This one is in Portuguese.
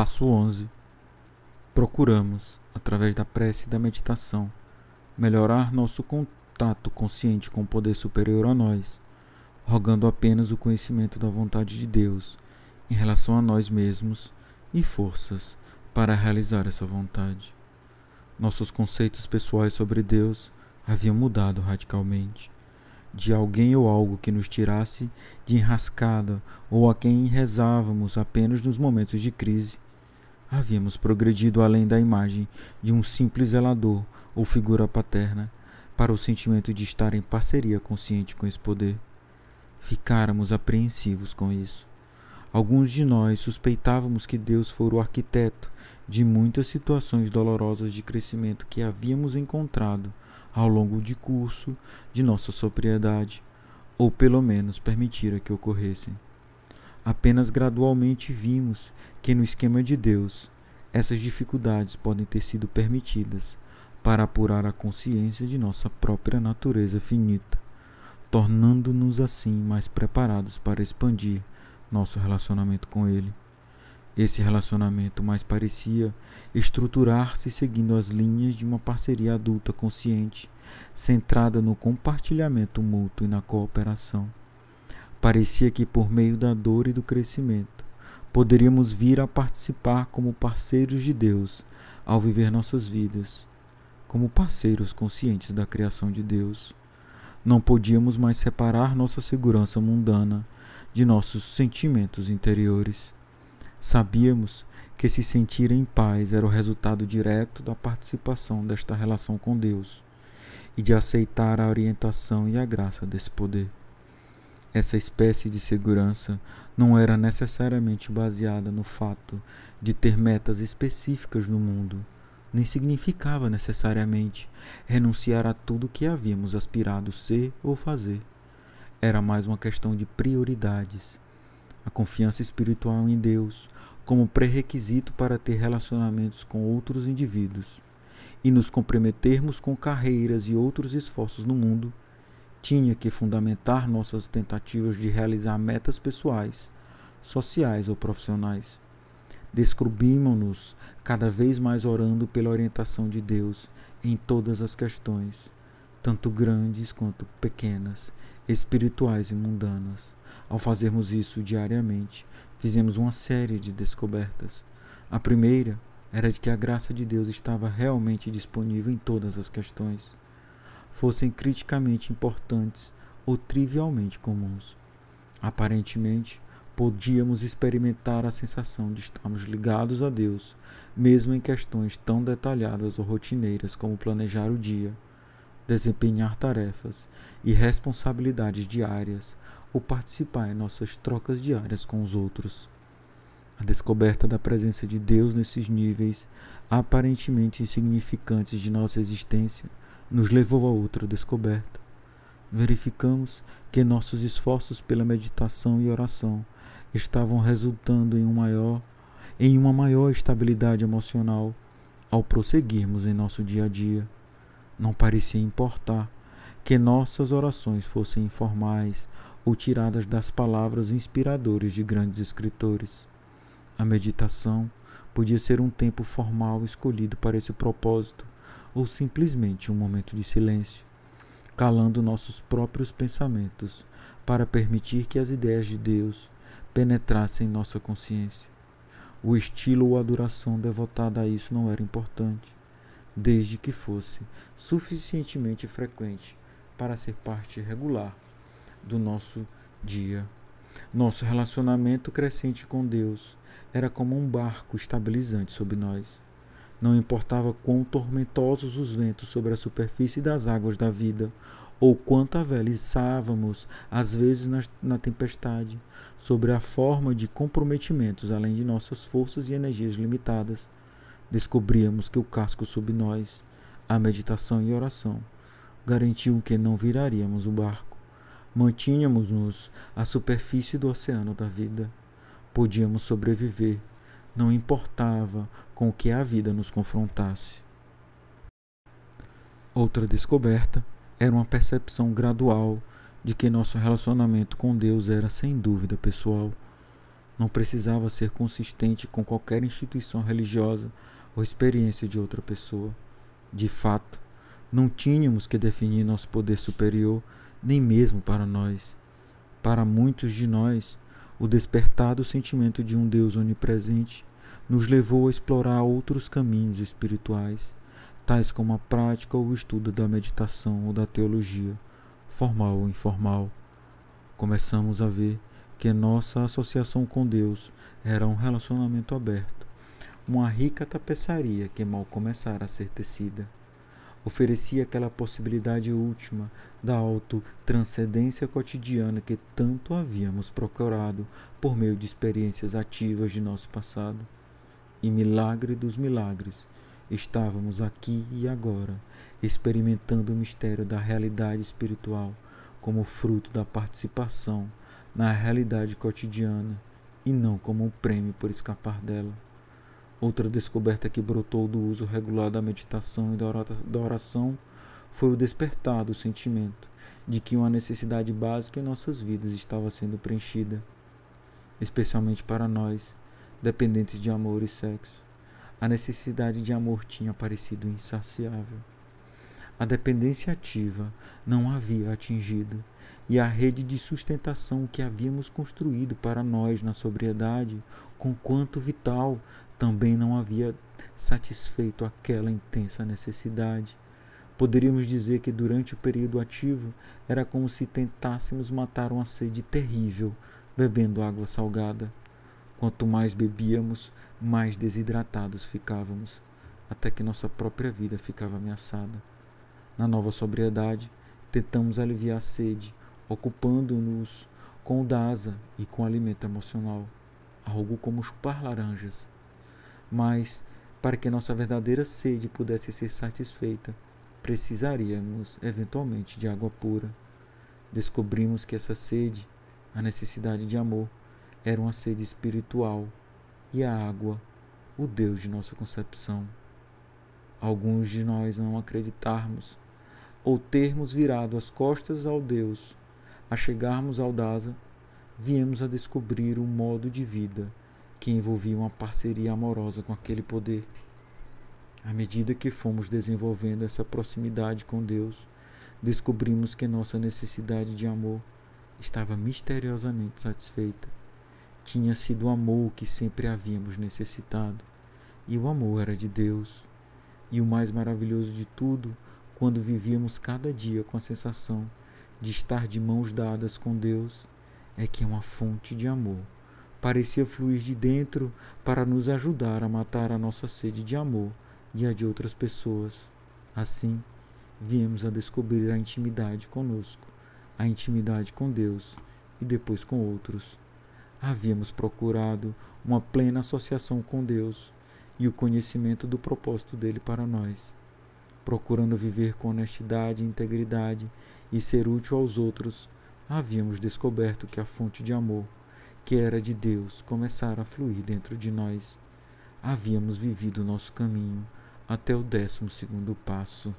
Passo 11. Procuramos, através da prece e da meditação, melhorar nosso contato consciente com o poder superior a nós, rogando apenas o conhecimento da vontade de Deus em relação a nós mesmos e forças para realizar essa vontade. Nossos conceitos pessoais sobre Deus haviam mudado radicalmente. De alguém ou algo que nos tirasse de enrascada ou a quem rezávamos apenas nos momentos de crise, havíamos progredido além da imagem de um simples zelador ou figura paterna para o sentimento de estar em parceria consciente com esse poder. Ficáramos apreensivos com isso. Alguns de nós suspeitávamos que Deus fora o arquiteto de muitas situações dolorosas de crescimento que havíamos encontrado ao longo de curso de nossa sobriedade, ou pelo menos permitira que ocorressem. Apenas gradualmente vimos que no esquema de Deus essas dificuldades podem ter sido permitidas para apurar a consciência de nossa própria natureza finita, tornando-nos assim mais preparados para expandir nosso relacionamento com Ele. Esse relacionamento mais parecia estruturar-se seguindo as linhas de uma parceria adulta consciente, centrada no compartilhamento mútuo e na cooperação. Parecia que, por meio da dor e do crescimento, poderíamos vir a participar como parceiros de Deus ao viver nossas vidas, como parceiros conscientes da criação de Deus. Não podíamos mais separar nossa segurança mundana de nossos sentimentos interiores. Sabíamos que se sentir em paz era o resultado direto da participação desta relação com Deus e de aceitar a orientação e a graça desse poder. Essa espécie de segurança não era necessariamente baseada no fato de ter metas específicas no mundo, nem significava necessariamente renunciar a tudo que havíamos aspirado ser ou fazer. Era mais uma questão de prioridades. A confiança espiritual em Deus como pré-requisito para ter relacionamentos com outros indivíduos e nos comprometermos com carreiras e outros esforços no mundo, tinha que fundamentar nossas tentativas de realizar metas pessoais, sociais ou profissionais. Descobrimos-nos cada vez mais orando pela orientação de Deus em todas as questões, tanto grandes quanto pequenas, espirituais e mundanas. Ao fazermos isso diariamente, fizemos uma série de descobertas. A primeira era de que a graça de Deus estava realmente disponível em todas as questões, fossem criticamente importantes ou trivialmente comuns. Aparentemente, podíamos experimentar a sensação de estarmos ligados a Deus, mesmo em questões tão detalhadas ou rotineiras como planejar o dia desempenhar tarefas e responsabilidades diárias ou participar em nossas trocas diárias com os outros. A descoberta da presença de Deus nesses níveis aparentemente insignificantes de nossa existência nos levou a outra descoberta. Verificamos que nossos esforços pela meditação e oração estavam resultando em, um maior, em uma maior estabilidade emocional ao prosseguirmos em nosso dia a dia. Não parecia importar que nossas orações fossem informais ou tiradas das palavras inspiradoras de grandes escritores. A meditação podia ser um tempo formal escolhido para esse propósito ou simplesmente um momento de silêncio, calando nossos próprios pensamentos para permitir que as ideias de Deus penetrassem em nossa consciência. O estilo ou a duração devotada a isso não era importante desde que fosse suficientemente frequente para ser parte regular do nosso dia. Nosso relacionamento crescente com Deus era como um barco estabilizante sobre nós. Não importava quão tormentosos os ventos sobre a superfície das águas da vida, ou quanto aveliçávamos, às vezes na, na tempestade, sobre a forma de comprometimentos além de nossas forças e energias limitadas descobríamos que o casco sob nós, a meditação e oração, garantiam que não viraríamos o barco. Mantínhamos-nos à superfície do oceano da vida. Podíamos sobreviver, não importava com o que a vida nos confrontasse. Outra descoberta era uma percepção gradual de que nosso relacionamento com Deus era sem dúvida pessoal. Não precisava ser consistente com qualquer instituição religiosa ou experiência de outra pessoa. De fato, não tínhamos que definir nosso poder superior, nem mesmo para nós. Para muitos de nós, o despertar do sentimento de um Deus onipresente nos levou a explorar outros caminhos espirituais, tais como a prática ou o estudo da meditação ou da teologia, formal ou informal. Começamos a ver que nossa associação com Deus era um relacionamento aberto, uma rica tapeçaria que mal começara a ser tecida oferecia aquela possibilidade última da autotranscendência cotidiana que tanto havíamos procurado por meio de experiências ativas de nosso passado. E milagre dos milagres, estávamos aqui e agora, experimentando o mistério da realidade espiritual como fruto da participação na realidade cotidiana e não como um prêmio por escapar dela. Outra descoberta que brotou do uso regular da meditação e da oração foi o despertar do sentimento de que uma necessidade básica em nossas vidas estava sendo preenchida, especialmente para nós, dependentes de amor e sexo. A necessidade de amor tinha parecido insaciável. A dependência ativa não havia atingido, e a rede de sustentação que havíamos construído para nós na sobriedade, com quanto vital, também não havia satisfeito aquela intensa necessidade. Poderíamos dizer que durante o período ativo era como se tentássemos matar uma sede terrível bebendo água salgada. Quanto mais bebíamos, mais desidratados ficávamos, até que nossa própria vida ficava ameaçada. Na nova sobriedade, tentamos aliviar a sede, ocupando-nos com o dasa e com o alimento emocional, algo como chupar laranjas mas para que nossa verdadeira sede pudesse ser satisfeita, precisaríamos eventualmente de água pura. Descobrimos que essa sede, a necessidade de amor, era uma sede espiritual e a água, o Deus de nossa concepção. Alguns de nós não acreditarmos ou termos virado as costas ao Deus, a chegarmos ao Daza, viemos a descobrir um modo de vida que envolvia uma parceria amorosa com aquele poder. À medida que fomos desenvolvendo essa proximidade com Deus, descobrimos que nossa necessidade de amor estava misteriosamente satisfeita. Tinha sido o amor que sempre havíamos necessitado, e o amor era de Deus. E o mais maravilhoso de tudo, quando vivíamos cada dia com a sensação de estar de mãos dadas com Deus, é que é uma fonte de amor parecia fluir de dentro para nos ajudar a matar a nossa sede de amor e a de outras pessoas. Assim, viemos a descobrir a intimidade conosco, a intimidade com Deus e depois com outros. Havíamos procurado uma plena associação com Deus e o conhecimento do propósito dele para nós, procurando viver com honestidade e integridade e ser útil aos outros. Havíamos descoberto que a fonte de amor que era de Deus começara a fluir dentro de nós. Havíamos vivido nosso caminho até o décimo segundo passo.